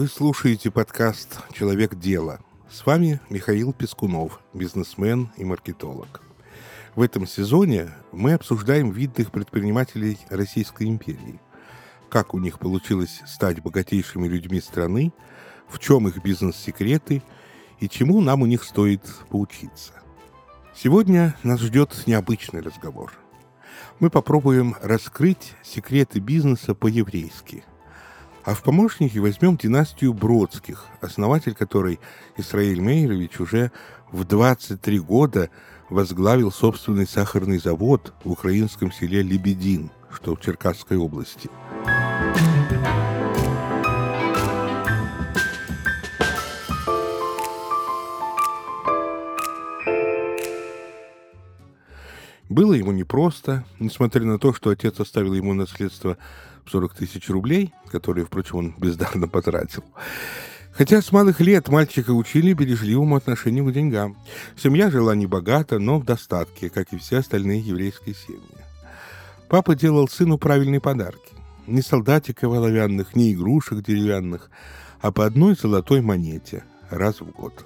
Вы слушаете подкаст «Человек дела». С вами Михаил Пескунов, бизнесмен и маркетолог. В этом сезоне мы обсуждаем видных предпринимателей Российской империи. Как у них получилось стать богатейшими людьми страны, в чем их бизнес-секреты и чему нам у них стоит поучиться. Сегодня нас ждет необычный разговор. Мы попробуем раскрыть секреты бизнеса по-еврейски – а в помощники возьмем династию Бродских, основатель которой Исраиль Мейрович уже в 23 года возглавил собственный сахарный завод в украинском селе Лебедин, что в Черкасской области. Было ему непросто, несмотря на то, что отец оставил ему наследство 40 тысяч рублей, которые, впрочем, он бездарно потратил. Хотя с малых лет мальчика учили бережливому отношению к деньгам. Семья жила не богато, но в достатке, как и все остальные еврейские семьи. Папа делал сыну правильные подарки. Не солдатиков оловянных, не игрушек деревянных, а по одной золотой монете раз в год.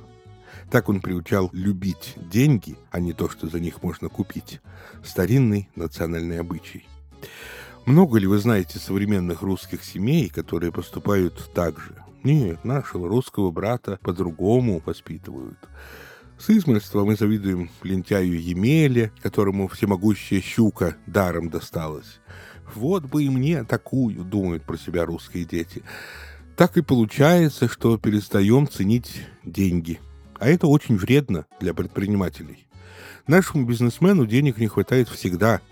Так он приучал любить деньги, а не то, что за них можно купить. Старинный национальный обычай. Много ли вы знаете современных русских семей, которые поступают так же? Нет, нашего русского брата по-другому воспитывают. С измольства мы завидуем лентяю Емеле, которому всемогущая щука даром досталась. Вот бы и мне такую, думают про себя русские дети. Так и получается, что перестаем ценить деньги. А это очень вредно для предпринимателей. Нашему бизнесмену денег не хватает всегда –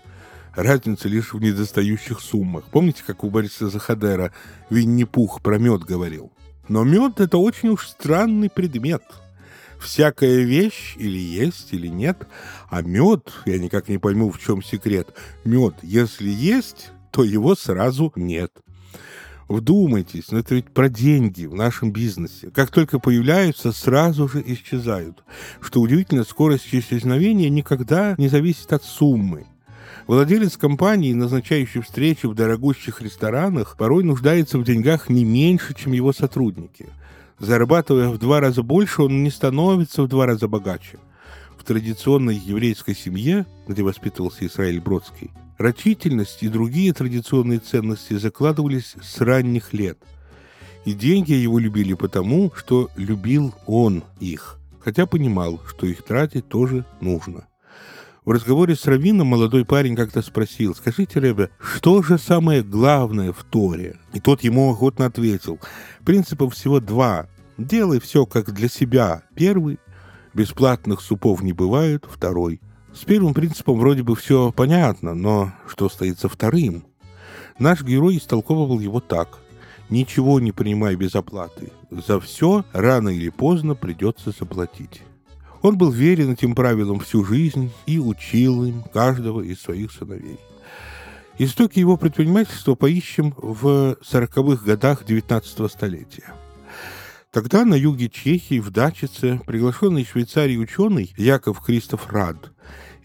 Разница лишь в недостающих суммах. Помните, как у Бориса Захадера Винни-Пух про мед говорил? Но мед — это очень уж странный предмет. Всякая вещь или есть, или нет. А мед, я никак не пойму, в чем секрет. Мед, если есть, то его сразу нет. Вдумайтесь, но это ведь про деньги в нашем бизнесе. Как только появляются, сразу же исчезают. Что удивительно, скорость исчезновения никогда не зависит от суммы. Владелец компании, назначающий встречи в дорогущих ресторанах, порой нуждается в деньгах не меньше, чем его сотрудники. Зарабатывая в два раза больше, он не становится в два раза богаче. В традиционной еврейской семье, где воспитывался Израиль Бродский, рачительность и другие традиционные ценности закладывались с ранних лет. И деньги его любили потому, что любил он их, хотя понимал, что их тратить тоже нужно – в разговоре с Равином молодой парень как-то спросил, «Скажите, Ребе, что же самое главное в Торе?» И тот ему охотно ответил, «Принципов всего два. Делай все как для себя. Первый – бесплатных супов не бывает. Второй – с первым принципом вроде бы все понятно, но что стоит за вторым? Наш герой истолковывал его так. Ничего не принимай без оплаты. За все рано или поздно придется заплатить. Он был верен этим правилам всю жизнь и учил им каждого из своих сыновей. Истоки его предпринимательства поищем в сороковых годах XIX столетия. Тогда на юге Чехии, в Дачице, приглашенный из Швейцарии ученый Яков Кристоф Рад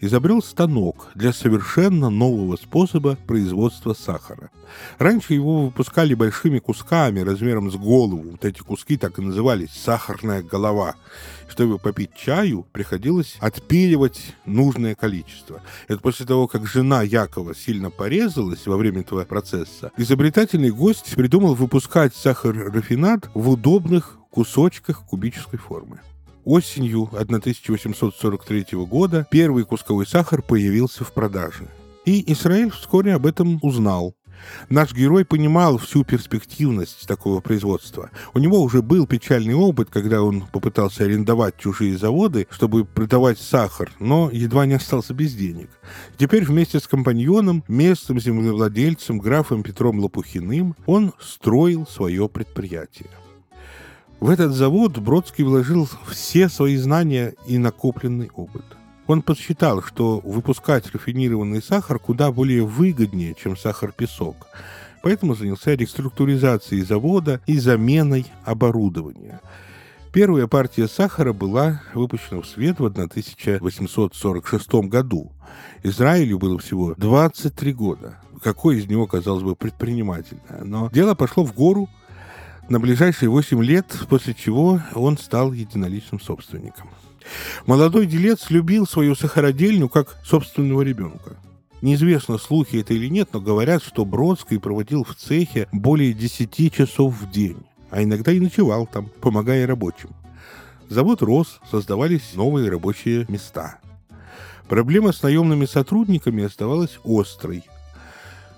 изобрел станок для совершенно нового способа производства сахара. Раньше его выпускали большими кусками размером с голову. Вот эти куски так и назывались «сахарная голова». Чтобы попить чаю, приходилось отпиливать нужное количество. Это после того, как жена Якова сильно порезалась во время этого процесса, изобретательный гость придумал выпускать сахар-рафинат в удобных кусочках кубической формы. Осенью 1843 года первый кусковой сахар появился в продаже. И Израиль вскоре об этом узнал. Наш герой понимал всю перспективность такого производства. У него уже был печальный опыт, когда он попытался арендовать чужие заводы, чтобы продавать сахар, но едва не остался без денег. Теперь вместе с компаньоном, местным землевладельцем, графом Петром Лопухиным, он строил свое предприятие. В этот завод Бродский вложил все свои знания и накопленный опыт. Он подсчитал, что выпускать рафинированный сахар куда более выгоднее, чем сахар-песок, поэтому занялся реструктуризацией завода и заменой оборудования. Первая партия сахара была выпущена в свет в 1846 году. Израилю было всего 23 года. Какой из него, казалось бы, предпринимательное. Но дело пошло в гору на ближайшие 8 лет, после чего он стал единоличным собственником. Молодой делец любил свою сахародельню как собственного ребенка. Неизвестно, слухи это или нет, но говорят, что Бродский проводил в цехе более 10 часов в день, а иногда и ночевал там, помогая рабочим. Завод рос, создавались новые рабочие места. Проблема с наемными сотрудниками оставалась острой.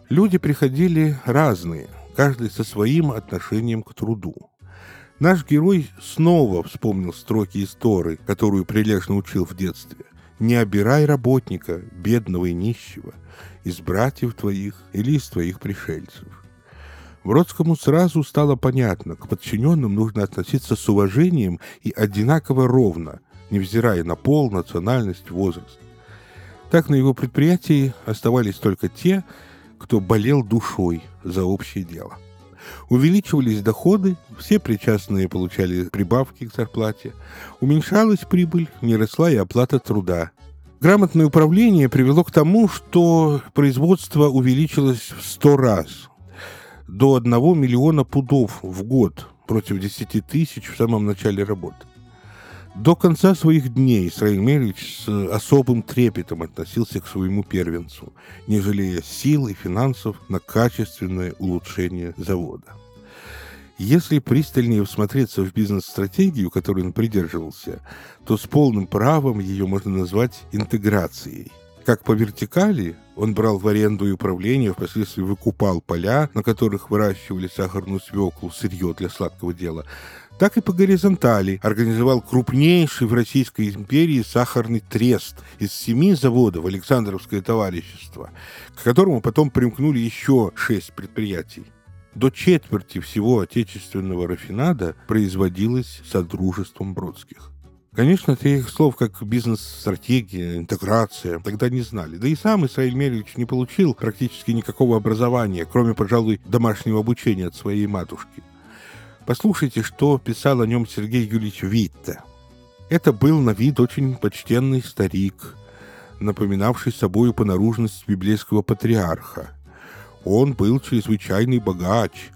Люди приходили разные, каждый со своим отношением к труду. Наш герой снова вспомнил строки из Торы, которую прилежно учил в детстве. «Не обирай работника, бедного и нищего, из братьев твоих или из твоих пришельцев». Бродскому сразу стало понятно, к подчиненным нужно относиться с уважением и одинаково ровно, невзирая на пол, национальность, возраст. Так на его предприятии оставались только те, кто болел душой за общее дело. Увеличивались доходы, все причастные получали прибавки к зарплате, уменьшалась прибыль, не росла и оплата труда. Грамотное управление привело к тому, что производство увеличилось в 100 раз, до 1 миллиона пудов в год против 10 тысяч в самом начале работы. До конца своих дней Исраиль Мельевич с особым трепетом относился к своему первенцу, не жалея сил и финансов на качественное улучшение завода. Если пристальнее всмотреться в бизнес-стратегию, которой он придерживался, то с полным правом ее можно назвать интеграцией. Как по вертикали, он брал в аренду и управление, впоследствии выкупал поля, на которых выращивали сахарную свеклу, сырье для сладкого дела, так и по горизонтали организовал крупнейший в Российской империи сахарный трест из семи заводов Александровское товарищество, к которому потом примкнули еще шесть предприятий. До четверти всего отечественного рафинада производилось Содружеством Бродских. Конечно, таких слов, как бизнес-стратегия, интеграция, тогда не знали. Да и сам Исраиль Мельевич не получил практически никакого образования, кроме, пожалуй, домашнего обучения от своей матушки. Послушайте, что писал о нем Сергей Юрьевич Витте. Это был на вид очень почтенный старик, напоминавший собою по наружности библейского патриарха. Он был чрезвычайный богач.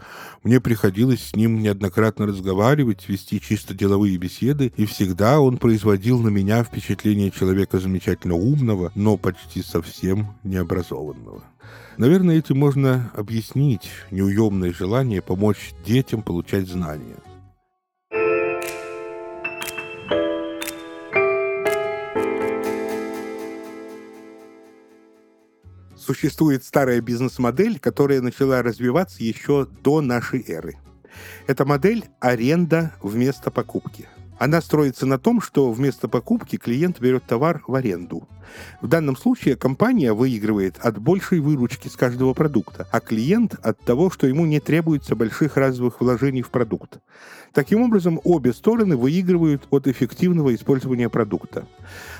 Мне приходилось с ним неоднократно разговаривать, вести чисто деловые беседы, и всегда он производил на меня впечатление человека замечательно умного, но почти совсем необразованного. Наверное, этим можно объяснить неуемное желание помочь детям получать знания. Существует старая бизнес-модель, которая начала развиваться еще до нашей эры. Это модель аренда вместо покупки – она строится на том, что вместо покупки клиент берет товар в аренду. В данном случае компания выигрывает от большей выручки с каждого продукта, а клиент от того, что ему не требуется больших разовых вложений в продукт. Таким образом, обе стороны выигрывают от эффективного использования продукта.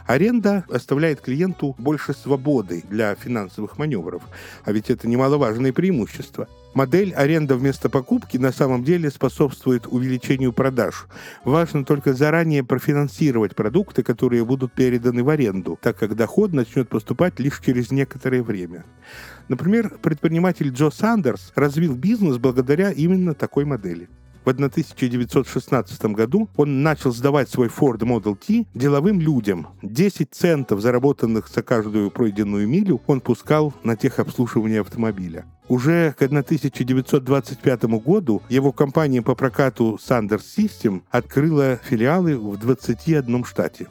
Аренда оставляет клиенту больше свободы для финансовых маневров, а ведь это немаловажное преимущество. Модель аренда вместо покупки на самом деле способствует увеличению продаж. Важно только заранее профинансировать продукты, которые будут переданы в аренду, так как доход начнет поступать лишь через некоторое время. Например, предприниматель Джо Сандерс развил бизнес благодаря именно такой модели. В 1916 году он начал сдавать свой Ford Model T деловым людям. 10 центов, заработанных за каждую пройденную милю, он пускал на техобслуживание автомобиля. Уже к 1925 году его компания по прокату Sanders System открыла филиалы в 21 штате.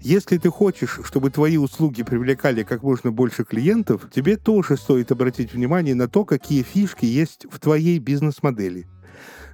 Если ты хочешь, чтобы твои услуги привлекали как можно больше клиентов, тебе тоже стоит обратить внимание на то, какие фишки есть в твоей бизнес-модели.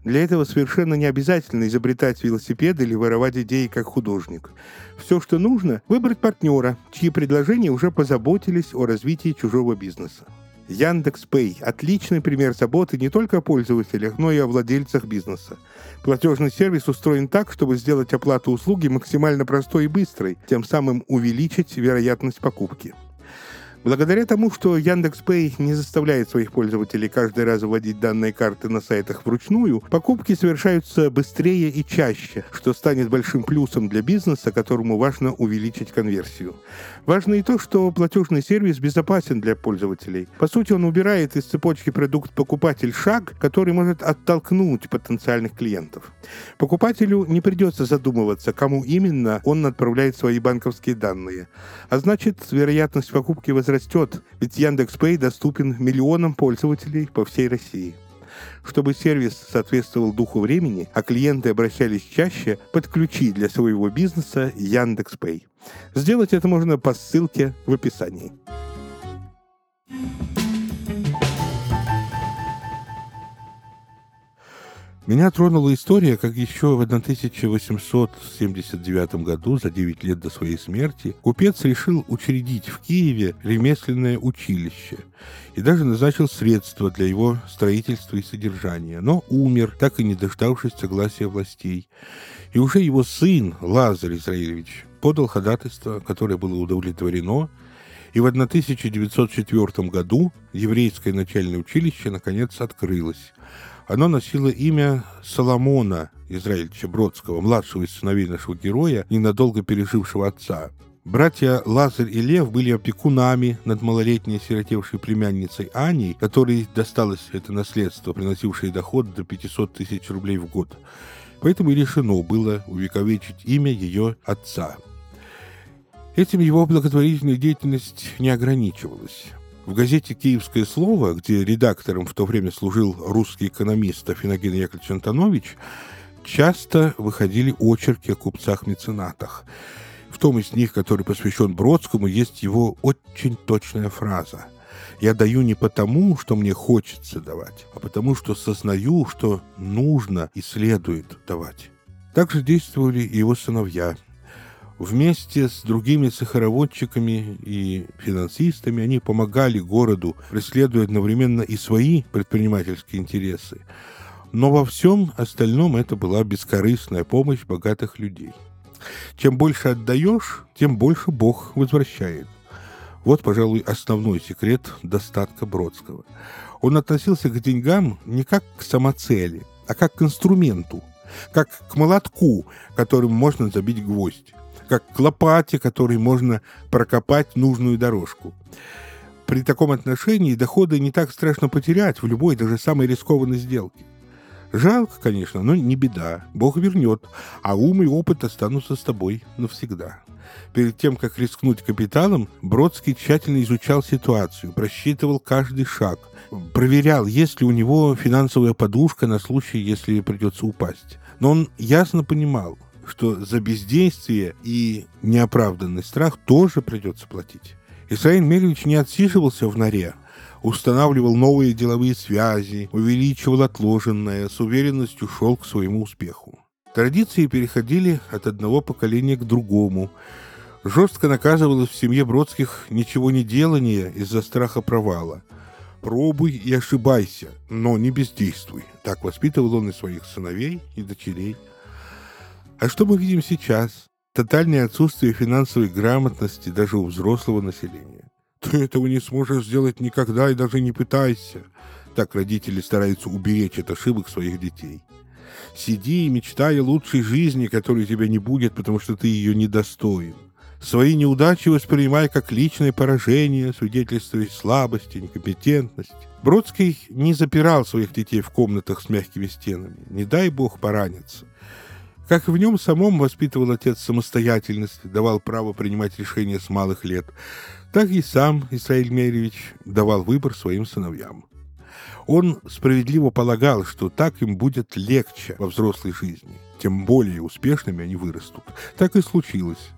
Для этого совершенно не обязательно изобретать велосипед или воровать идеи как художник. Все, что нужно, выбрать партнера, чьи предложения уже позаботились о развитии чужого бизнеса. Яндекс Пэй – отличный пример заботы не только о пользователях, но и о владельцах бизнеса. Платежный сервис устроен так, чтобы сделать оплату услуги максимально простой и быстрой, тем самым увеличить вероятность покупки. Благодаря тому, что Яндекс.Пэй не заставляет своих пользователей каждый раз вводить данные карты на сайтах вручную, покупки совершаются быстрее и чаще, что станет большим плюсом для бизнеса, которому важно увеличить конверсию. Важно и то, что платежный сервис безопасен для пользователей. По сути, он убирает из цепочки продукт-покупатель шаг, который может оттолкнуть потенциальных клиентов. Покупателю не придется задумываться, кому именно он отправляет свои банковские данные. А значит, вероятность покупки возрастет, ведь Яндекс.Пэй доступен миллионам пользователей по всей России. Чтобы сервис соответствовал духу времени, а клиенты обращались чаще, подключи для своего бизнеса Яндекс.Пэй. Сделать это можно по ссылке в описании. Меня тронула история, как еще в 1879 году, за 9 лет до своей смерти, купец решил учредить в Киеве ремесленное училище и даже назначил средства для его строительства и содержания, но умер, так и не дождавшись согласия властей. И уже его сын, Лазарь Израилевич, подал ходатайство, которое было удовлетворено, и в 1904 году еврейское начальное училище наконец открылось. Оно носило имя Соломона Израильевича Бродского, младшего из сыновей нашего героя, ненадолго пережившего отца. Братья Лазарь и Лев были опекунами над малолетней сиротевшей племянницей Аней, которой досталось это наследство, приносившее доход до 500 тысяч рублей в год. Поэтому и решено было увековечить имя ее отца. Этим его благотворительная деятельность не ограничивалась. В газете «Киевское слово», где редактором в то время служил русский экономист Афиноген Яковлевич Антонович, часто выходили очерки о купцах-меценатах. В том из них, который посвящен Бродскому, есть его очень точная фраза. «Я даю не потому, что мне хочется давать, а потому, что сознаю, что нужно и следует давать». Также действовали и его сыновья – Вместе с другими сахароводчиками и финансистами они помогали городу, преследуя одновременно и свои предпринимательские интересы. Но во всем остальном это была бескорыстная помощь богатых людей. Чем больше отдаешь, тем больше Бог возвращает. Вот, пожалуй, основной секрет достатка Бродского. Он относился к деньгам не как к самоцели, а как к инструменту, как к молотку, которым можно забить гвоздь как к лопате, которой можно прокопать нужную дорожку. При таком отношении доходы не так страшно потерять в любой, даже самой рискованной сделке. Жалко, конечно, но не беда. Бог вернет, а ум и опыт останутся с тобой навсегда. Перед тем, как рискнуть капиталом, Бродский тщательно изучал ситуацию, просчитывал каждый шаг, проверял, есть ли у него финансовая подушка на случай, если придется упасть. Но он ясно понимал, что за бездействие и неоправданный страх тоже придется платить. Исраиль Мельевич не отсиживался в норе, устанавливал новые деловые связи, увеличивал отложенное, с уверенностью шел к своему успеху. Традиции переходили от одного поколения к другому. Жестко наказывалось в семье Бродских ничего не делание из-за страха провала. «Пробуй и ошибайся, но не бездействуй». Так воспитывал он и своих сыновей, и дочерей. А что мы видим сейчас? Тотальное отсутствие финансовой грамотности даже у взрослого населения. Ты этого не сможешь сделать никогда и даже не пытайся. Так родители стараются уберечь от ошибок своих детей. Сиди и мечтай о лучшей жизни, которой тебя не будет, потому что ты ее недостоин. Свои неудачи воспринимай как личное поражение, свидетельствуя слабости, некомпетентности. Бродский не запирал своих детей в комнатах с мягкими стенами. Не дай бог пораниться. Как и в нем самом воспитывал отец самостоятельность, давал право принимать решения с малых лет, так и сам Исраиль Меревич давал выбор своим сыновьям. Он справедливо полагал, что так им будет легче во взрослой жизни, тем более успешными они вырастут. Так и случилось.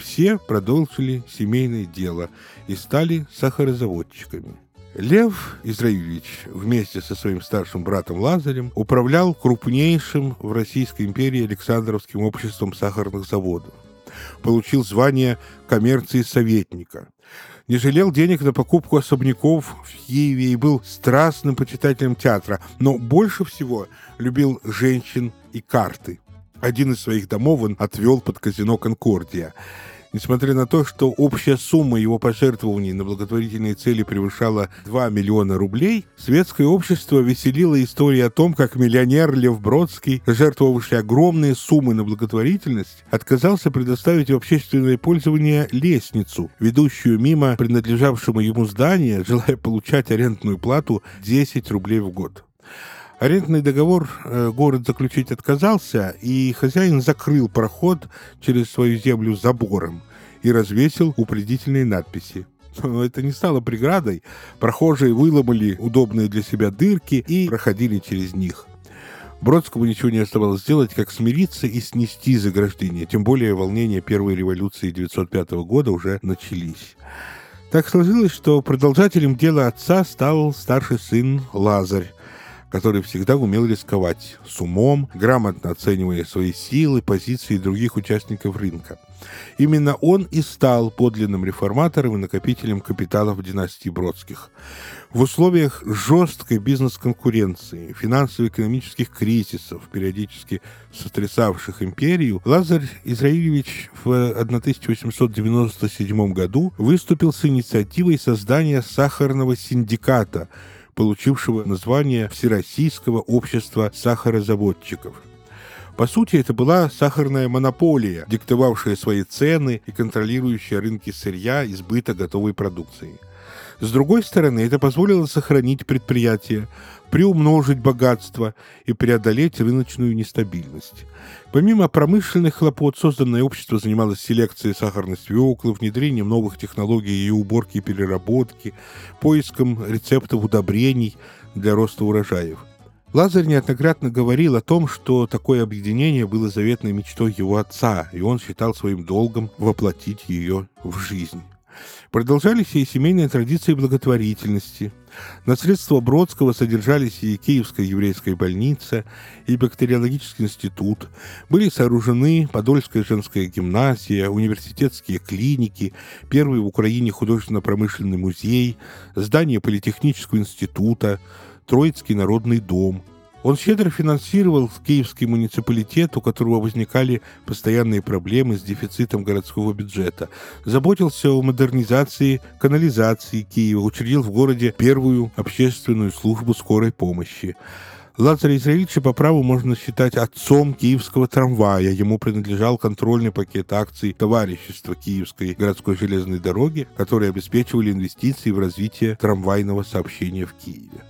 Все продолжили семейное дело и стали сахарозаводчиками – Лев Израилевич вместе со своим старшим братом Лазарем управлял крупнейшим в Российской империи Александровским обществом сахарных заводов. Получил звание коммерции советника. Не жалел денег на покупку особняков в Киеве и был страстным почитателем театра, но больше всего любил женщин и карты. Один из своих домов он отвел под казино «Конкордия». Несмотря на то, что общая сумма его пожертвований на благотворительные цели превышала 2 миллиона рублей, светское общество веселило истории о том, как миллионер Лев Бродский, жертвовавший огромные суммы на благотворительность, отказался предоставить в общественное пользование лестницу, ведущую мимо принадлежавшему ему здания, желая получать арендную плату 10 рублей в год. Арендный договор э, город заключить отказался, и хозяин закрыл проход через свою землю забором и развесил упредительные надписи. Но это не стало преградой. Прохожие выломали удобные для себя дырки и проходили через них. Бродскому ничего не оставалось сделать, как смириться и снести заграждение. Тем более волнения первой революции 905 года уже начались. Так сложилось, что продолжателем дела отца стал старший сын Лазарь, который всегда умел рисковать, с умом, грамотно оценивая свои силы, позиции других участников рынка. Именно он и стал подлинным реформатором и накопителем капиталов династии Бродских. В условиях жесткой бизнес-конкуренции, финансово-экономических кризисов, периодически сотрясавших империю, Лазарь Израилевич в 1897 году выступил с инициативой создания сахарного синдиката – получившего название Всероссийского общества сахарозаводчиков. По сути, это была сахарная монополия, диктовавшая свои цены и контролирующая рынки сырья и сбыта готовой продукции. С другой стороны, это позволило сохранить предприятие, приумножить богатство и преодолеть рыночную нестабильность. Помимо промышленных хлопот, созданное общество занималось селекцией сахарной свеклы, внедрением новых технологий ее уборки и переработки, поиском рецептов удобрений для роста урожаев. Лазарь неоднократно говорил о том, что такое объединение было заветной мечтой его отца, и он считал своим долгом воплотить ее в жизнь. Продолжались и семейные традиции благотворительности. На средства Бродского содержались и Киевская еврейская больница, и бактериологический институт. Были сооружены Подольская женская гимназия, университетские клиники, первый в Украине художественно-промышленный музей, здание Политехнического института, Троицкий народный дом – он щедро финансировал киевский муниципалитет, у которого возникали постоянные проблемы с дефицитом городского бюджета, заботился о модернизации канализации Киева, учредил в городе первую общественную службу скорой помощи. Лазаря Израильевича по праву можно считать отцом киевского трамвая. Ему принадлежал контрольный пакет акций товарищества Киевской городской железной дороги, которые обеспечивали инвестиции в развитие трамвайного сообщения в Киеве.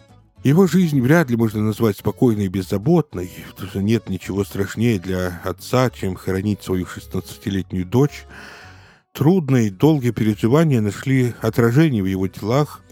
Его жизнь вряд ли можно назвать спокойной и беззаботной, потому что нет ничего страшнее для отца, чем хоронить свою 16-летнюю дочь. Трудные долгие переживания нашли отражение в его делах.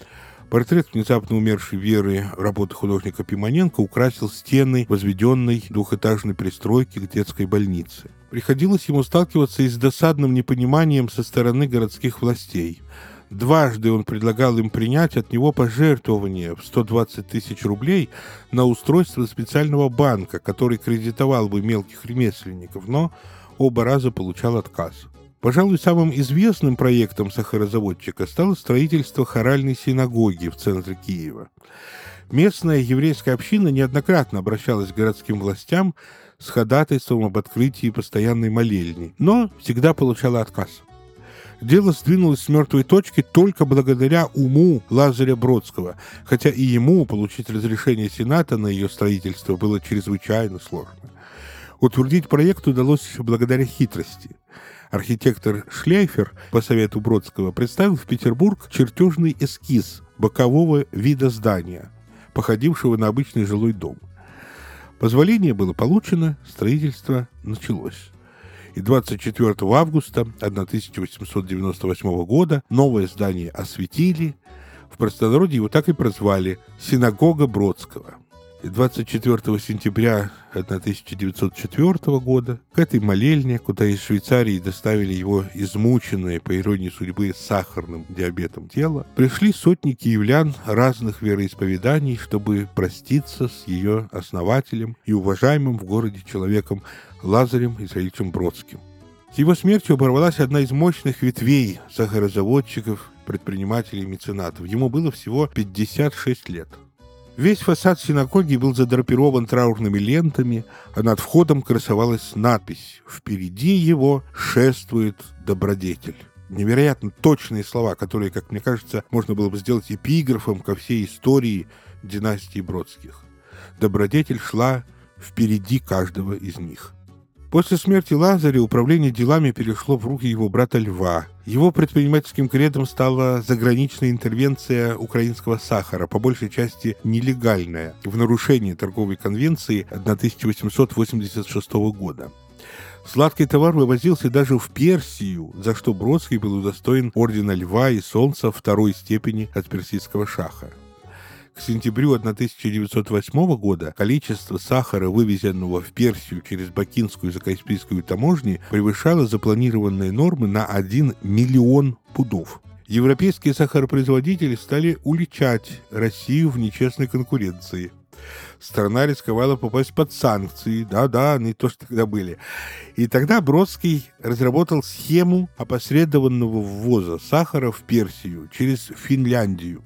Портрет внезапно умершей Веры работы художника Пимоненко украсил стены возведенной двухэтажной пристройки к детской больнице. Приходилось ему сталкиваться и с досадным непониманием со стороны городских властей – Дважды он предлагал им принять от него пожертвование в 120 тысяч рублей на устройство специального банка, который кредитовал бы мелких ремесленников, но оба раза получал отказ. Пожалуй, самым известным проектом сахарозаводчика стало строительство хоральной синагоги в центре Киева. Местная еврейская община неоднократно обращалась к городским властям с ходатайством об открытии постоянной молельни, но всегда получала отказ дело сдвинулось с мертвой точки только благодаря уму Лазаря Бродского, хотя и ему получить разрешение Сената на ее строительство было чрезвычайно сложно. Утвердить проект удалось благодаря хитрости. Архитектор Шлейфер по совету Бродского представил в Петербург чертежный эскиз бокового вида здания, походившего на обычный жилой дом. Позволение было получено, строительство началось и 24 августа 1898 года новое здание осветили, в простонародье его так и прозвали «Синагога Бродского». 24 сентября 1904 года к этой молельне, куда из Швейцарии доставили его измученное, по иронии судьбы, сахарным диабетом тело, пришли сотни киевлян разных вероисповеданий, чтобы проститься с ее основателем и уважаемым в городе человеком Лазарем Исаильевичем Бродским. С его смертью оборвалась одна из мощных ветвей сахарозаводчиков, предпринимателей и меценатов. Ему было всего 56 лет – Весь фасад синагоги был задрапирован траурными лентами, а над входом красовалась надпись «Впереди его шествует добродетель». Невероятно точные слова, которые, как мне кажется, можно было бы сделать эпиграфом ко всей истории династии Бродских. Добродетель шла впереди каждого из них. После смерти Лазаря управление делами перешло в руки его брата Льва. Его предпринимательским кредом стала заграничная интервенция украинского сахара, по большей части нелегальная, в нарушении торговой конвенции 1886 года. Сладкий товар вывозился даже в Персию, за что Бродский был удостоен ордена Льва и Солнца второй степени от персидского шаха. К сентябрю 1908 года количество сахара, вывезенного в Персию через Бакинскую и Закаспийскую таможни, превышало запланированные нормы на 1 миллион пудов. Европейские сахаропроизводители стали уличать Россию в нечестной конкуренции. Страна рисковала попасть под санкции. Да-да, они тоже тогда были. И тогда Бродский разработал схему опосредованного ввоза сахара в Персию через Финляндию.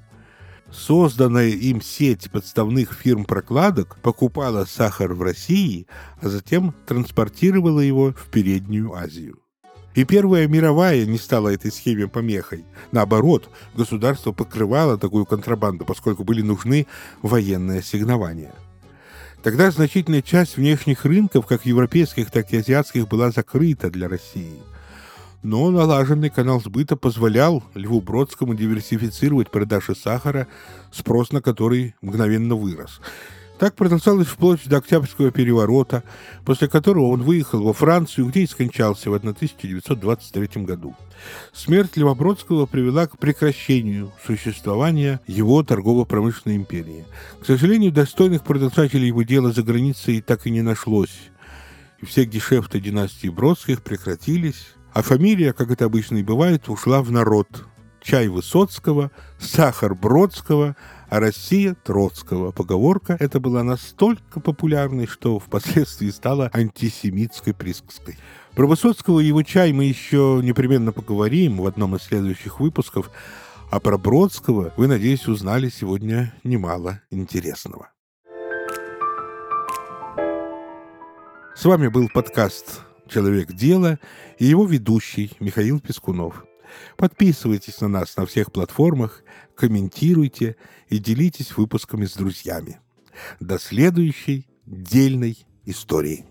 Созданная им сеть подставных фирм-прокладок покупала сахар в России, а затем транспортировала его в Переднюю Азию. И Первая мировая не стала этой схеме помехой. Наоборот, государство покрывало такую контрабанду, поскольку были нужны военные ассигнования. Тогда значительная часть внешних рынков, как европейских, так и азиатских, была закрыта для России – но налаженный канал сбыта позволял Льву Бродскому диверсифицировать продажи сахара, спрос на который мгновенно вырос. Так продолжалось вплоть до Октябрьского переворота, после которого он выехал во Францию, где и скончался в 1923 году. Смерть Льва Бродского привела к прекращению существования его торгово-промышленной империи. К сожалению, достойных продолжателей его дела за границей так и не нашлось. И все гешефты династии Бродских прекратились, а фамилия, как это обычно и бывает, ушла в народ. Чай Высоцкого, сахар Бродского, а Россия Троцкого. Поговорка эта была настолько популярной, что впоследствии стала антисемитской присказкой. Про Высоцкого и его чай мы еще непременно поговорим в одном из следующих выпусков, а про Бродского вы, надеюсь, узнали сегодня немало интересного. С вами был подкаст «Человек дела» и его ведущий Михаил Пескунов. Подписывайтесь на нас на всех платформах, комментируйте и делитесь выпусками с друзьями. До следующей дельной истории.